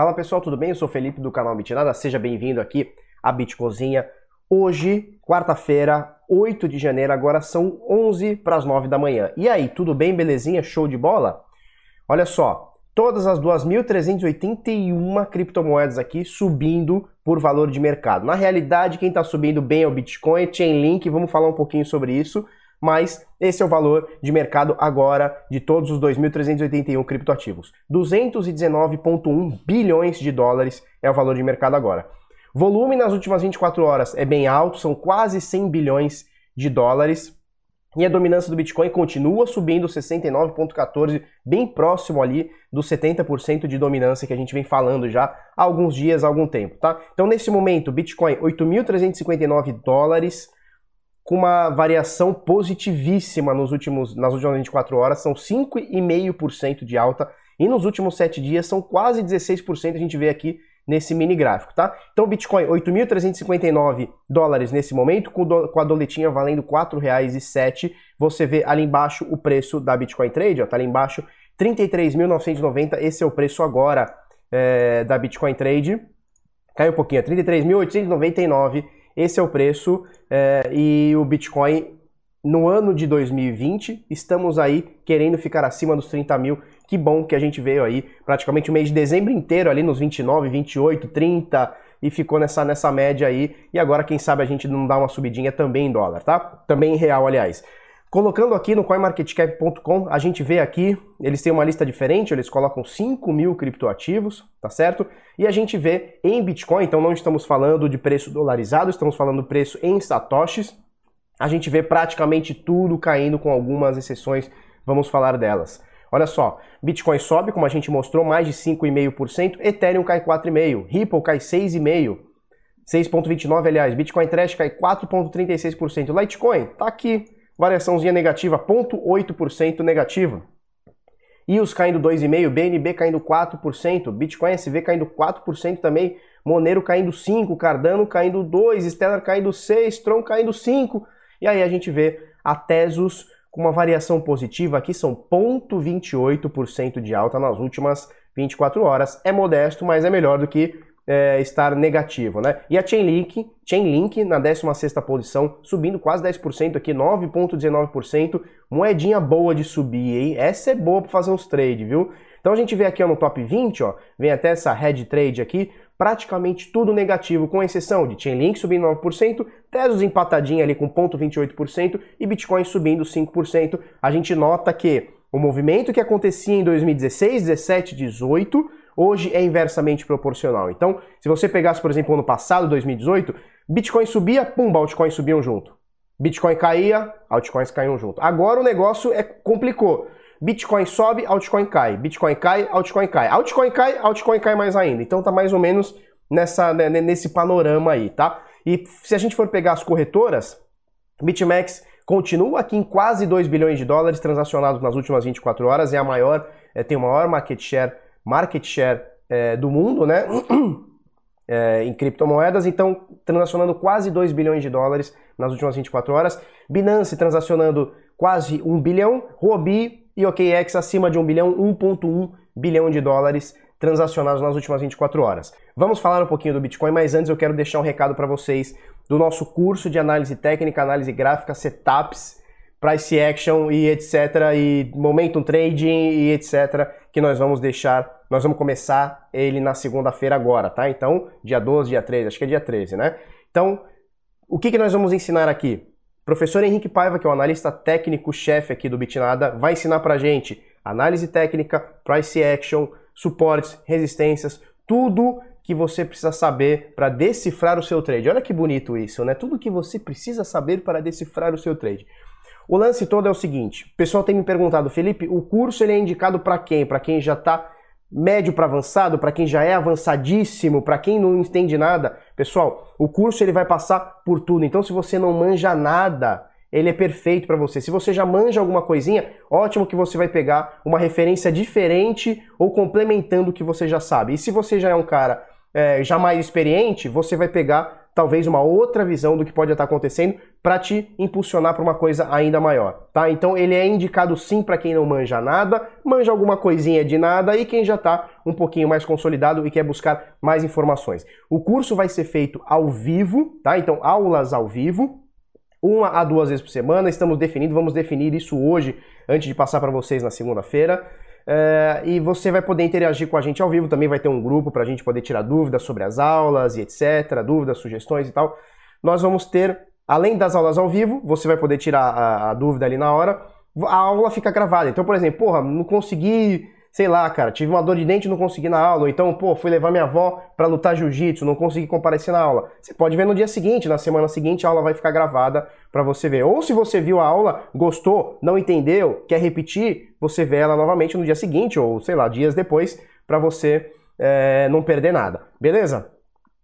Fala pessoal, tudo bem? Eu sou Felipe do canal Bitnada, seja bem-vindo aqui à Bitcozinha. Hoje, quarta-feira, 8 de janeiro, agora são 11 para as 9 da manhã. E aí, tudo bem? Belezinha? Show de bola? Olha só, todas as 2.381 criptomoedas aqui subindo por valor de mercado. Na realidade, quem está subindo bem é o Bitcoin, Chainlink, vamos falar um pouquinho sobre isso mas esse é o valor de mercado agora de todos os 2.381 criptoativos. 219,1 bilhões de dólares é o valor de mercado agora. Volume nas últimas 24 horas é bem alto, são quase 100 bilhões de dólares. E a dominância do Bitcoin continua subindo 69,14, bem próximo ali dos 70% de dominância que a gente vem falando já há alguns dias, há algum tempo, tá? Então, nesse momento, Bitcoin 8.359 dólares, com uma variação positivíssima nos últimos, nas últimas 24 horas, são 5,5% de alta, e nos últimos 7 dias são quase 16%, a gente vê aqui nesse mini gráfico, tá? Então Bitcoin 8.359 dólares nesse momento, com, do, com a doletinha valendo R$ 4,07. Você vê ali embaixo o preço da Bitcoin Trade, ó, tá ali embaixo, 33.990, esse é o preço agora é, da Bitcoin Trade. Caiu um pouquinho, 33.899 esse é o preço é, e o Bitcoin no ano de 2020 estamos aí querendo ficar acima dos 30 mil. Que bom que a gente veio aí praticamente o mês de dezembro inteiro ali nos 29, 28, 30 e ficou nessa, nessa média aí. E agora, quem sabe, a gente não dá uma subidinha também em dólar, tá? Também em real, aliás. Colocando aqui no coinmarketcap.com, a gente vê aqui, eles têm uma lista diferente, eles colocam 5 mil criptoativos, tá certo? E a gente vê em Bitcoin, então não estamos falando de preço dolarizado, estamos falando do preço em satoshis. A gente vê praticamente tudo caindo com algumas exceções, vamos falar delas. Olha só, Bitcoin sobe, como a gente mostrou, mais de 5,5%, Ethereum cai 4,5%, Ripple cai 6,5%, 6,29% aliás, Bitcoin Trash cai 4,36%, Litecoin tá aqui, variaçãozinha negativa, 0,8% negativa. EOS caindo 2,5%, BNB caindo 4%, Bitcoin SV caindo 4% também, Monero caindo 5%, Cardano caindo 2%, Stellar caindo 6%, Tron caindo 5%. E aí a gente vê a Tesos com uma variação positiva, aqui são 0,28% de alta nas últimas 24 horas. É modesto, mas é melhor do que é, estar negativo, né? E a Chainlink, Chainlink na 16ª posição, subindo quase 10% aqui, 9.19%, moedinha boa de subir, hein? Essa é boa para fazer uns trade, viu? Então a gente vê aqui ó, no top 20, ó, vem até essa head trade aqui, praticamente tudo negativo, com exceção de Chainlink subindo 9%, Tesos empatadinha ali com 0,28% e Bitcoin subindo 5%. A gente nota que o movimento que acontecia em 2016, 17, 18 hoje é inversamente proporcional. Então, se você pegasse, por exemplo, ano passado, 2018, Bitcoin subia, pum, altcoins subiam junto. Bitcoin caía, altcoins caíam junto. Agora o negócio é complicou. Bitcoin sobe, altcoin cai. Bitcoin cai, altcoin cai. Altcoin cai, altcoin cai mais ainda. Então tá mais ou menos nessa, né, nesse panorama aí, tá? E se a gente for pegar as corretoras, BitMEX continua aqui em quase 2 bilhões de dólares transacionados nas últimas 24 horas, é a maior, é, tem o maior market share market share é, do mundo, né? É, em criptomoedas, então transacionando quase 2 bilhões de dólares nas últimas 24 horas. Binance transacionando quase 1 bilhão, Huobi e OKEx acima de 1 bilhão, 1.1 bilhão de dólares transacionados nas últimas 24 horas. Vamos falar um pouquinho do Bitcoin, mas antes eu quero deixar um recado para vocês do nosso curso de análise técnica, análise gráfica, setups price action e etc. e momentum trading e etc. que nós vamos deixar, nós vamos começar ele na segunda-feira agora, tá? Então, dia 12, dia 13, acho que é dia 13, né? Então, o que, que nós vamos ensinar aqui? O professor Henrique Paiva, que é o analista técnico-chefe aqui do Bitnada, vai ensinar pra gente análise técnica, price action, suportes, resistências, tudo que você precisa saber para decifrar o seu trade. Olha que bonito isso, né? Tudo que você precisa saber para decifrar o seu trade. O lance todo é o seguinte: o pessoal tem me perguntado, Felipe, o curso ele é indicado para quem? Para quem já está médio para avançado, para quem já é avançadíssimo, para quem não entende nada. Pessoal, o curso ele vai passar por tudo. Então, se você não manja nada, ele é perfeito para você. Se você já manja alguma coisinha, ótimo que você vai pegar uma referência diferente ou complementando o que você já sabe. E se você já é um cara é, já mais experiente, você vai pegar talvez uma outra visão do que pode estar acontecendo, para te impulsionar para uma coisa ainda maior, tá? Então ele é indicado sim para quem não manja nada, manja alguma coisinha de nada e quem já está um pouquinho mais consolidado e quer buscar mais informações. O curso vai ser feito ao vivo, tá? Então aulas ao vivo, uma a duas vezes por semana. Estamos definindo, vamos definir isso hoje, antes de passar para vocês na segunda-feira. É, e você vai poder interagir com a gente ao vivo. Também vai ter um grupo para a gente poder tirar dúvidas sobre as aulas e etc. Dúvidas, sugestões e tal. Nós vamos ter Além das aulas ao vivo, você vai poder tirar a, a dúvida ali na hora, a aula fica gravada. Então, por exemplo, porra, não consegui, sei lá, cara, tive uma dor de dente, não consegui na aula, ou então, pô, fui levar minha avó para lutar jiu-jitsu, não consegui comparecer na aula. Você pode ver no dia seguinte, na semana seguinte, a aula vai ficar gravada para você ver. Ou se você viu a aula, gostou, não entendeu, quer repetir, você vê ela novamente no dia seguinte, ou sei lá, dias depois, para você é, não perder nada. Beleza?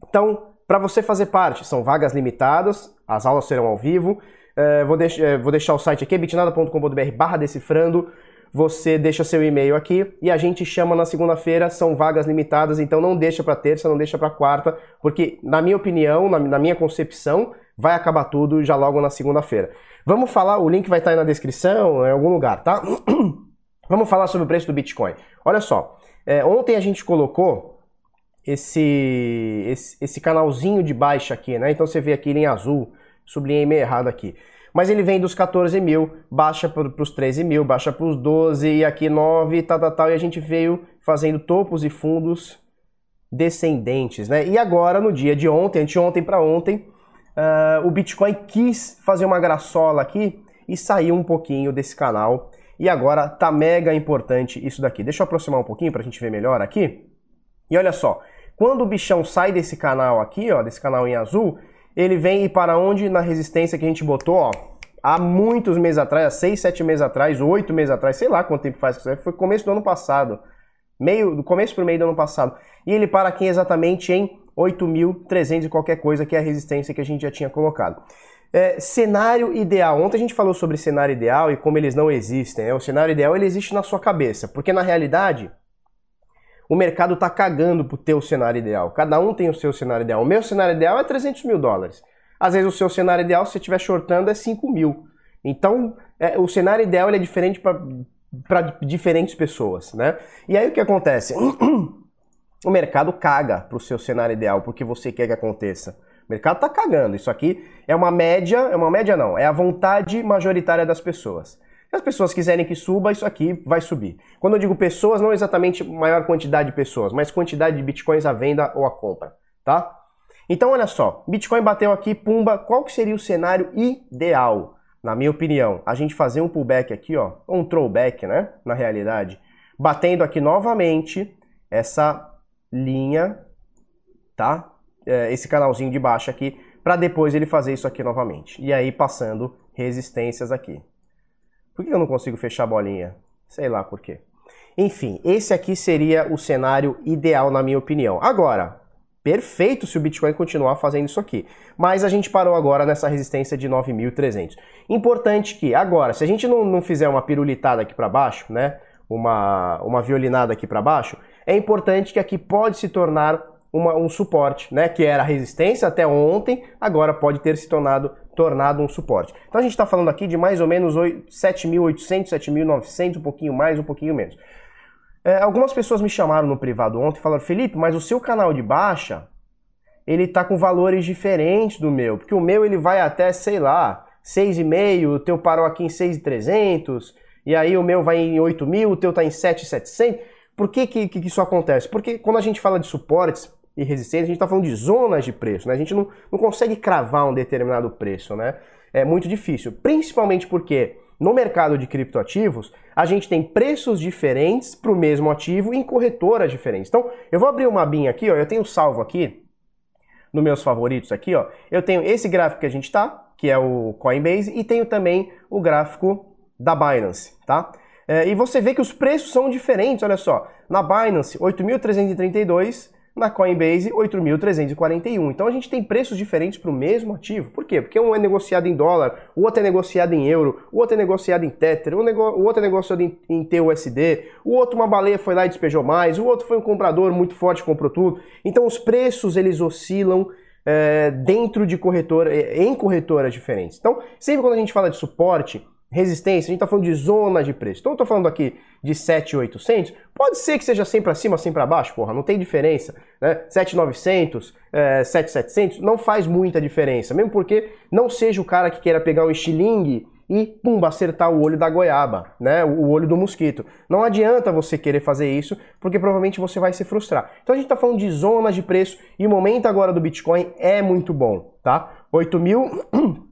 Então, para você fazer parte, são vagas limitadas, as aulas serão ao vivo. É, vou, deix é, vou, deixar o site aqui, bitnada.com.br barra decifrando. Você deixa seu e-mail aqui e a gente chama na segunda-feira, são vagas limitadas, então não deixa para terça, não deixa para quarta, porque na minha opinião, na, na minha concepção, vai acabar tudo já logo na segunda-feira. Vamos falar, o link vai estar aí na descrição, em algum lugar, tá? Vamos falar sobre o preço do Bitcoin. Olha só, é, ontem a gente colocou esse, esse, esse canalzinho de baixa aqui, né? Então você vê aqui ele em azul, sublinhei meio errado aqui. Mas ele vem dos 14 mil, baixa para os 13 mil, baixa para os 12 e aqui 9, tal, tal, tal. E a gente veio fazendo topos e fundos descendentes, né? E agora, no dia de ontem, anteontem para ontem, uh, o Bitcoin quis fazer uma graçola aqui e saiu um pouquinho desse canal. E agora tá mega importante isso daqui. Deixa eu aproximar um pouquinho para a gente ver melhor aqui. E olha só, quando o bichão sai desse canal aqui, ó, desse canal em azul, ele vem e para onde? Na resistência que a gente botou, ó, há muitos meses atrás, há 6, 7 meses atrás, 8 meses atrás, sei lá quanto tempo faz que isso foi começo do ano passado. Meio, do começo para o meio do ano passado. E ele para aqui exatamente em 8.300 e qualquer coisa, que é a resistência que a gente já tinha colocado. É, cenário ideal. Ontem a gente falou sobre cenário ideal e como eles não existem. Né? O cenário ideal ele existe na sua cabeça, porque na realidade o mercado está cagando pro teu cenário ideal. Cada um tem o seu cenário ideal. O meu cenário ideal é 300 mil dólares. Às vezes o seu cenário ideal, se você estiver shortando, é 5 mil. Então, é, o cenário ideal é diferente para diferentes pessoas, né? E aí o que acontece? o mercado caga para o seu cenário ideal, porque você quer que aconteça. O mercado está cagando. Isso aqui é uma média, é uma média não, é a vontade majoritária das pessoas. As pessoas quiserem que suba, isso aqui vai subir. Quando eu digo pessoas, não exatamente maior quantidade de pessoas, mas quantidade de bitcoins à venda ou à compra, tá? Então olha só, Bitcoin bateu aqui, pumba, qual que seria o cenário ideal? Na minha opinião, a gente fazer um pullback aqui, ó, um throwback, né, na realidade, batendo aqui novamente essa linha, tá? É, esse canalzinho de baixo aqui, para depois ele fazer isso aqui novamente. E aí passando resistências aqui. Por que eu não consigo fechar a bolinha? Sei lá por quê. Enfim, esse aqui seria o cenário ideal na minha opinião. Agora, perfeito se o Bitcoin continuar fazendo isso aqui. Mas a gente parou agora nessa resistência de 9.300. Importante que agora, se a gente não, não fizer uma pirulitada aqui para baixo, né, uma, uma violinada aqui para baixo, é importante que aqui pode se tornar uma, um suporte, né, que era resistência até ontem, agora pode ter se tornado tornado um suporte. Então a gente está falando aqui de mais ou menos 7.800, 7.900, um pouquinho mais, um pouquinho menos. É, algumas pessoas me chamaram no privado ontem e falaram, Felipe, mas o seu canal de baixa, ele está com valores diferentes do meu, porque o meu ele vai até, sei lá, 6,5, o teu parou aqui em 6,300, e aí o meu vai em 8 mil, o teu está em 7,700. Por que, que, que isso acontece? Porque quando a gente fala de suportes, e resistência, a gente está falando de zonas de preço, né? A gente não, não consegue cravar um determinado preço, né? É muito difícil, principalmente porque no mercado de criptoativos, a gente tem preços diferentes para o mesmo ativo em corretoras diferentes. Então, eu vou abrir uma abinha aqui, ó, eu tenho salvo aqui, nos meus favoritos aqui, ó, eu tenho esse gráfico que a gente está, que é o Coinbase, e tenho também o gráfico da Binance, tá? É, e você vê que os preços são diferentes, olha só. Na Binance, 8.332 na Coinbase 8.341. Então a gente tem preços diferentes para o mesmo ativo. Por quê? Porque um é negociado em dólar, o outro é negociado em euro, o outro é negociado em Tether, o, o outro é negociado em, em TUSD, o outro uma baleia foi lá e despejou mais, o outro foi um comprador muito forte comprou tudo. Então os preços eles oscilam é, dentro de corretora, é, em corretoras diferentes. Então, sempre quando a gente fala de suporte, resistência, a gente está falando de zona de preço. Então eu estou falando aqui de 7,800, pode ser que seja sempre acima, sempre abaixo, porra, não tem diferença. Né? 7,900, é, 7,700, não faz muita diferença, mesmo porque não seja o cara que queira pegar um estilingue e, pum, acertar o olho da goiaba, né? O olho do mosquito. Não adianta você querer fazer isso, porque provavelmente você vai se frustrar. Então a gente está falando de zonas de preço e o momento agora do Bitcoin é muito bom, tá? 8 mil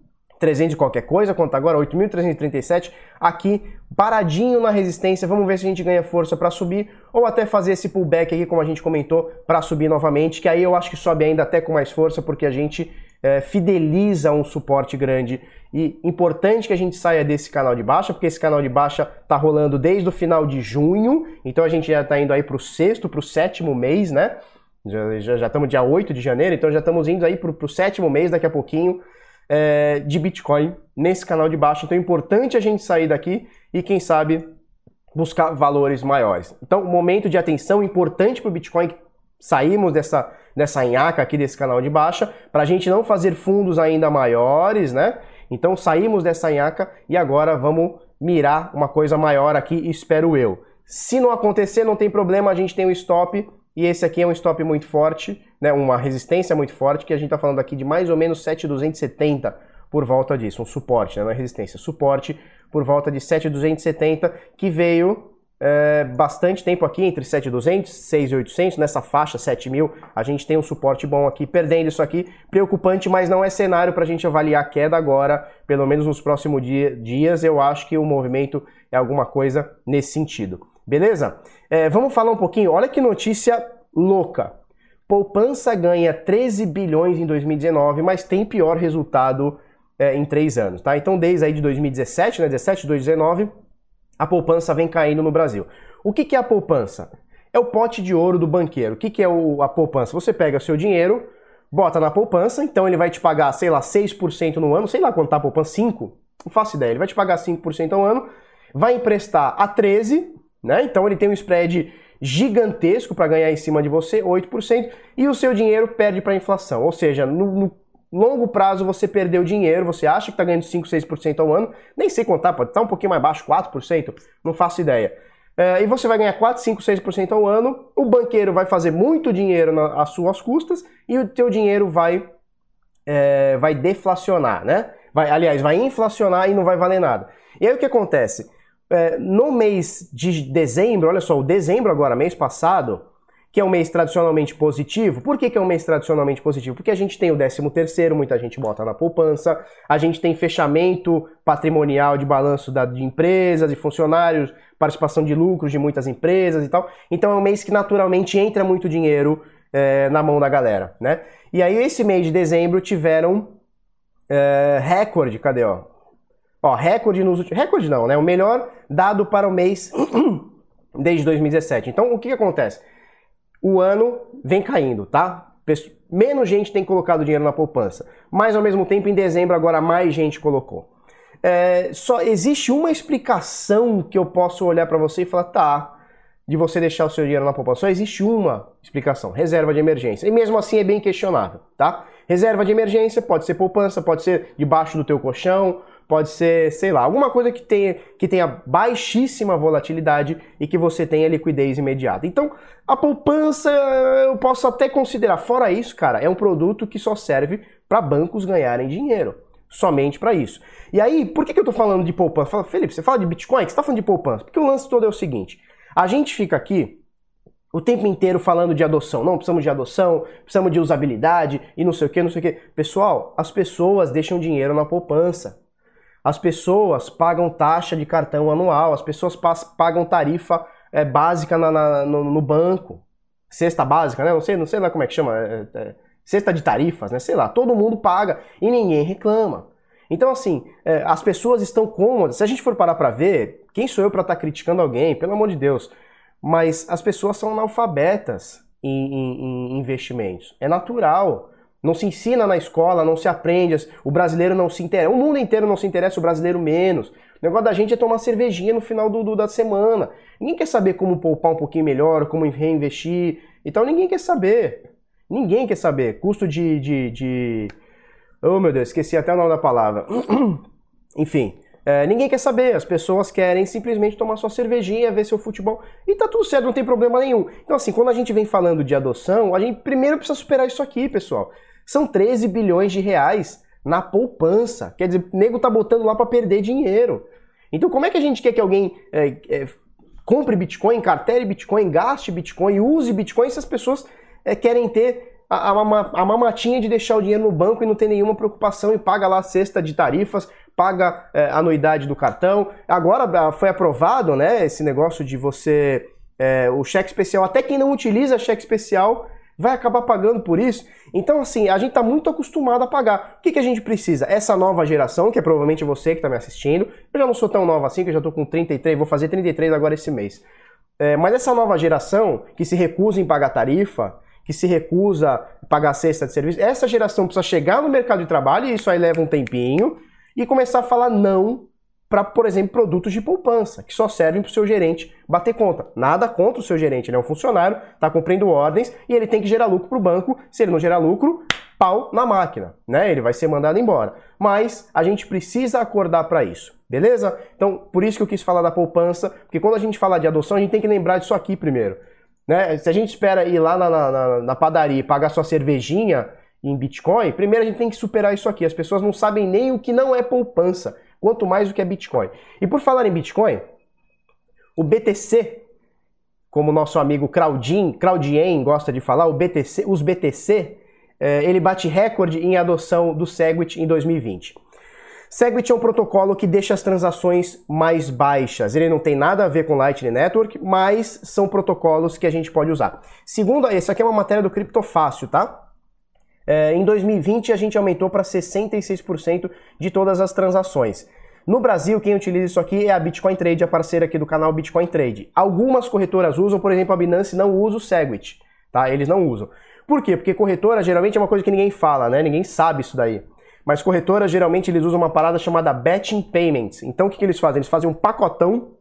300 qualquer coisa, quanto agora 8.337, aqui paradinho na resistência, vamos ver se a gente ganha força para subir ou até fazer esse pullback aqui como a gente comentou para subir novamente, que aí eu acho que sobe ainda até com mais força porque a gente é, fideliza um suporte grande. E importante que a gente saia desse canal de baixa, porque esse canal de baixa tá rolando desde o final de junho, então a gente já está indo aí para o sexto, para o sétimo mês, né? Já, já, já estamos dia 8 de janeiro, então já estamos indo aí para o sétimo mês daqui a pouquinho é, de Bitcoin nesse canal de baixo. Então é importante a gente sair daqui e, quem sabe, buscar valores maiores. Então, momento de atenção importante para o Bitcoin. Saímos dessa, dessa nhaca aqui desse canal de baixa para a gente não fazer fundos ainda maiores, né? Então saímos dessa nhaca e agora vamos mirar uma coisa maior aqui, espero eu. Se não acontecer, não tem problema, a gente tem o stop e esse aqui é um stop muito forte, né, uma resistência muito forte, que a gente está falando aqui de mais ou menos 7,270 por volta disso, um suporte, né, não é resistência, suporte por volta de 7,270, que veio é, bastante tempo aqui, entre 7,200 e 6,800, nessa faixa 7.000, a gente tem um suporte bom aqui, perdendo isso aqui, preocupante, mas não é cenário para a gente avaliar a queda agora, pelo menos nos próximos dia, dias, eu acho que o movimento é alguma coisa nesse sentido. Beleza? É, vamos falar um pouquinho. Olha que notícia louca. Poupança ganha 13 bilhões em 2019, mas tem pior resultado é, em três anos, tá? Então, desde aí de 2017, né, 17, 2019, a poupança vem caindo no Brasil. O que, que é a poupança? É o pote de ouro do banqueiro. O que, que é o, a poupança? Você pega seu dinheiro, bota na poupança, então ele vai te pagar, sei lá, 6% no ano, sei lá quanto tá a poupança, 5%, não faço ideia, ele vai te pagar 5% ao ano, vai emprestar a 13%, né? Então ele tem um spread gigantesco para ganhar em cima de você, 8%, e o seu dinheiro perde para a inflação. Ou seja, no, no, longo prazo você perdeu dinheiro, você acha que está ganhando 5, 6% ao ano, nem sei contar, pode estar tá um pouquinho mais baixo, 4%, não faço ideia. É, e você vai ganhar 4, 5, 6% ao ano, o banqueiro vai fazer muito dinheiro às suas custas e o teu dinheiro vai, é, vai deflacionar, né? Vai, aliás, vai inflacionar e não vai valer nada. E aí o que acontece? É, no mês de dezembro, olha só, o dezembro agora, mês passado, que é um mês tradicionalmente positivo. Por que, que é um mês tradicionalmente positivo? Porque a gente tem o 13 terceiro, muita gente bota na poupança, a gente tem fechamento patrimonial de balanço da, de empresas e funcionários, participação de lucros de muitas empresas e tal. Então é um mês que naturalmente entra muito dinheiro é, na mão da galera, né? E aí esse mês de dezembro tiveram é, recorde, cadê, ó? Ó, recorde nos últimos. Recorde não, né? O melhor dado para o mês desde 2017. Então, o que, que acontece? O ano vem caindo, tá? Menos gente tem colocado dinheiro na poupança. Mas ao mesmo tempo, em dezembro, agora mais gente colocou. É, só existe uma explicação que eu posso olhar para você e falar, tá, de você deixar o seu dinheiro na poupança. Só existe uma explicação: reserva de emergência. E mesmo assim é bem questionável, tá? Reserva de emergência pode ser poupança, pode ser debaixo do teu colchão, pode ser, sei lá, alguma coisa que tenha, que tenha baixíssima volatilidade e que você tenha liquidez imediata. Então, a poupança eu posso até considerar. Fora isso, cara, é um produto que só serve para bancos ganharem dinheiro. Somente para isso. E aí, por que, que eu tô falando de poupança? Fala, Felipe, você fala de Bitcoin? Você tá falando de poupança? Porque o lance todo é o seguinte: a gente fica aqui o tempo inteiro falando de adoção. Não, precisamos de adoção, precisamos de usabilidade e não sei o que, não sei o que. Pessoal, as pessoas deixam dinheiro na poupança. As pessoas pagam taxa de cartão anual, as pessoas pagam tarifa é, básica na, na, no, no, banco, cesta básica, né? Não sei, não sei lá como é que chama, é, é, cesta de tarifas, né? Sei lá, todo mundo paga e ninguém reclama. Então, assim, é, as pessoas estão cômodas. Se a gente for parar para ver, quem sou eu para estar tá criticando alguém? Pelo amor de Deus. Mas as pessoas são analfabetas em, em, em investimentos. É natural. Não se ensina na escola, não se aprende, o brasileiro não se interessa, o mundo inteiro não se interessa, o brasileiro menos. O negócio da gente é tomar cervejinha no final do, do, da semana. Ninguém quer saber como poupar um pouquinho melhor, como reinvestir. Então ninguém quer saber. Ninguém quer saber. Custo de, de, de... Oh meu Deus, esqueci até o nome da palavra. Enfim, é, ninguém quer saber, as pessoas querem simplesmente tomar sua cervejinha, ver seu futebol e tá tudo certo, não tem problema nenhum. Então, assim, quando a gente vem falando de adoção, a gente primeiro precisa superar isso aqui, pessoal. São 13 bilhões de reais na poupança. Quer dizer, o nego tá botando lá para perder dinheiro. Então, como é que a gente quer que alguém é, é, compre Bitcoin, cartere Bitcoin, gaste Bitcoin, use Bitcoin se as pessoas é, querem ter a, a, a, mamatinha de deixar o dinheiro no banco e não ter nenhuma preocupação e paga lá a cesta de tarifas, paga é, anuidade do cartão. Agora ah, foi aprovado, né, esse negócio de você é, o cheque especial, até quem não utiliza cheque especial vai acabar pagando por isso. Então, assim, a gente está muito acostumado a pagar. O que, que a gente precisa? Essa nova geração, que é provavelmente você que está me assistindo. Eu já não sou tão nova assim, que eu já estou com 33, vou fazer 33 agora esse mês. É, mas essa nova geração que se recusa em pagar tarifa, que se recusa a pagar cesta de serviço, essa geração precisa chegar no mercado de trabalho, e isso aí leva um tempinho, e começar a falar não para, por exemplo, produtos de poupança, que só servem para o seu gerente bater conta. Nada contra o seu gerente, ele é um funcionário, está cumprindo ordens e ele tem que gerar lucro para o banco. Se ele não gerar lucro, pau na máquina, né? Ele vai ser mandado embora. Mas a gente precisa acordar para isso, beleza? Então, por isso que eu quis falar da poupança, porque quando a gente fala de adoção, a gente tem que lembrar disso aqui primeiro. Né? Se a gente espera ir lá na, na, na padaria e pagar sua cervejinha em Bitcoin, primeiro a gente tem que superar isso aqui. As pessoas não sabem nem o que não é poupança, quanto mais o que é Bitcoin. E por falar em Bitcoin, o BTC, como nosso amigo Claudin, Claudien gosta de falar, BTC, os BTC, é, ele bate recorde em adoção do Segwit em 2020. Segwit é um protocolo que deixa as transações mais baixas. Ele não tem nada a ver com Lightning Network, mas são protocolos que a gente pode usar. Segundo, essa aqui é uma matéria do Criptofácil, tá? É, em 2020, a gente aumentou para 66% de todas as transações. No Brasil, quem utiliza isso aqui é a Bitcoin Trade, a parceira aqui do canal Bitcoin Trade. Algumas corretoras usam, por exemplo, a Binance não usa o Segwit, tá? Eles não usam. Por quê? Porque corretora geralmente é uma coisa que ninguém fala, né? Ninguém sabe isso daí. Mas corretora geralmente eles usam uma parada chamada Batching Payments. Então o que, que eles fazem? Eles fazem um pacotão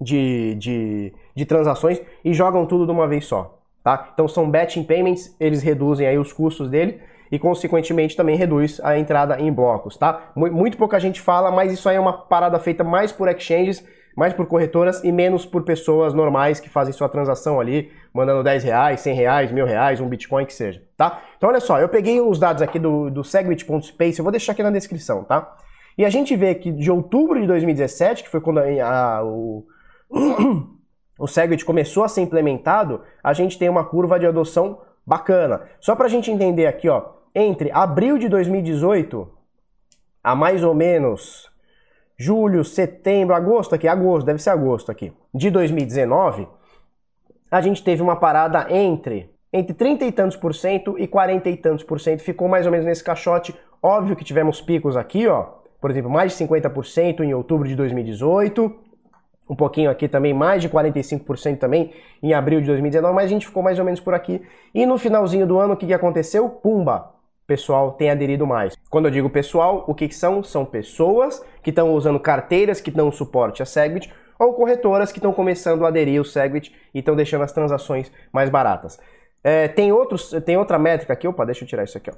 de, de, de transações e jogam tudo de uma vez só. Tá? Então são batching payments, eles reduzem aí os custos dele e consequentemente também reduz a entrada em blocos, tá? Muito pouca gente fala, mas isso aí é uma parada feita mais por exchanges, mais por corretoras e menos por pessoas normais que fazem sua transação ali, mandando 10 reais, 100 reais, mil reais, um Bitcoin que seja, tá? Então olha só, eu peguei os dados aqui do, do Segwit.space, eu vou deixar aqui na descrição, tá? E a gente vê que de outubro de 2017, que foi quando a, a o o Segwit começou a ser implementado, a gente tem uma curva de adoção bacana. Só para a gente entender aqui, ó, entre abril de 2018 a mais ou menos julho, setembro, agosto aqui, agosto, deve ser agosto aqui, de 2019, a gente teve uma parada entre entre 30 e tantos por cento e 40 e tantos por cento, ficou mais ou menos nesse caixote. Óbvio que tivemos picos aqui, ó, por exemplo, mais de 50% em outubro de 2018, um pouquinho aqui também, mais de 45% também em abril de 2019, mas a gente ficou mais ou menos por aqui. E no finalzinho do ano, o que, que aconteceu? Pumba! Pessoal tem aderido mais. Quando eu digo pessoal, o que, que são? São pessoas que estão usando carteiras que dão suporte a Segwit ou corretoras que estão começando a aderir ao Segwit e estão deixando as transações mais baratas. É, tem, outros, tem outra métrica aqui, opa, deixa eu tirar isso aqui, ó.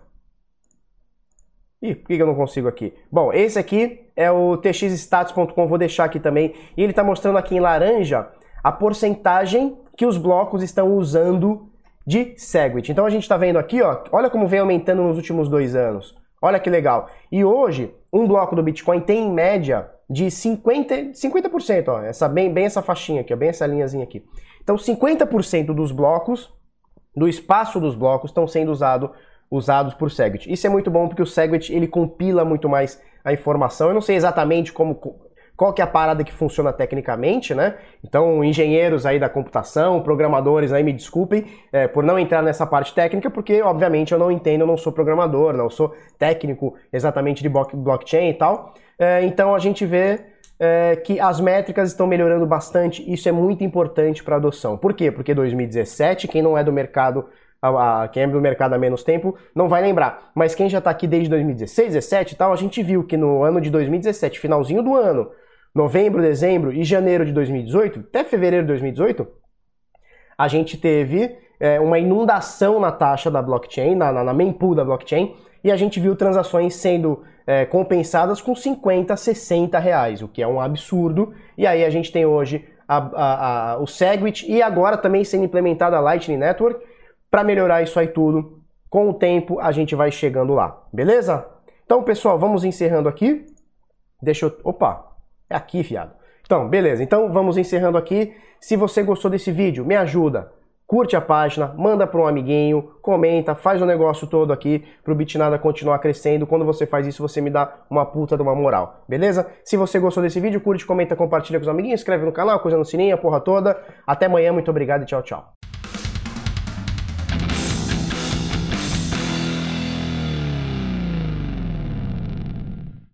Ih, por que eu não consigo aqui? Bom, esse aqui é o txstatus.com, vou deixar aqui também. E ele está mostrando aqui em laranja a porcentagem que os blocos estão usando de Segwit. Então a gente está vendo aqui, ó, olha como vem aumentando nos últimos dois anos. Olha que legal. E hoje, um bloco do Bitcoin tem em média de 50%, 50% ó, essa, bem, bem essa faixinha aqui, ó, bem essa linhazinha aqui. Então 50% dos blocos, do espaço dos blocos, estão sendo usado, usados por Segwit. Isso é muito bom porque o Segwit ele compila muito mais a informação. Eu não sei exatamente como qual que é a parada que funciona tecnicamente, né? Então, engenheiros aí da computação, programadores aí, me desculpem é, por não entrar nessa parte técnica, porque, obviamente, eu não entendo, eu não sou programador, não sou técnico exatamente de blockchain e tal. É, então, a gente vê é, que as métricas estão melhorando bastante, isso é muito importante para adoção. Por quê? Porque 2017, quem não é do mercado a, a, quem é do mercado há menos tempo não vai lembrar. Mas quem já está aqui desde 2016, 17 e tal, a gente viu que no ano de 2017, finalzinho do ano, novembro, dezembro e janeiro de 2018, até fevereiro de 2018, a gente teve é, uma inundação na taxa da blockchain, na, na, na mempool da blockchain, e a gente viu transações sendo é, compensadas com 50, 60 reais, o que é um absurdo. E aí a gente tem hoje a, a, a, o Segwit e agora também sendo implementada a Lightning Network para melhorar isso aí tudo. Com o tempo a gente vai chegando lá, beleza? Então, pessoal, vamos encerrando aqui. Deixa eu. Opa! É aqui, fiado. Então, beleza. Então, vamos encerrando aqui. Se você gostou desse vídeo, me ajuda. Curte a página, manda para um amiguinho, comenta, faz o negócio todo aqui pro Bitnada continuar crescendo. Quando você faz isso, você me dá uma puta de uma moral, beleza? Se você gostou desse vídeo, curte, comenta, compartilha com os amiguinhos, inscreve no canal, coisa no sininho, a porra toda. Até amanhã, muito obrigado e tchau, tchau.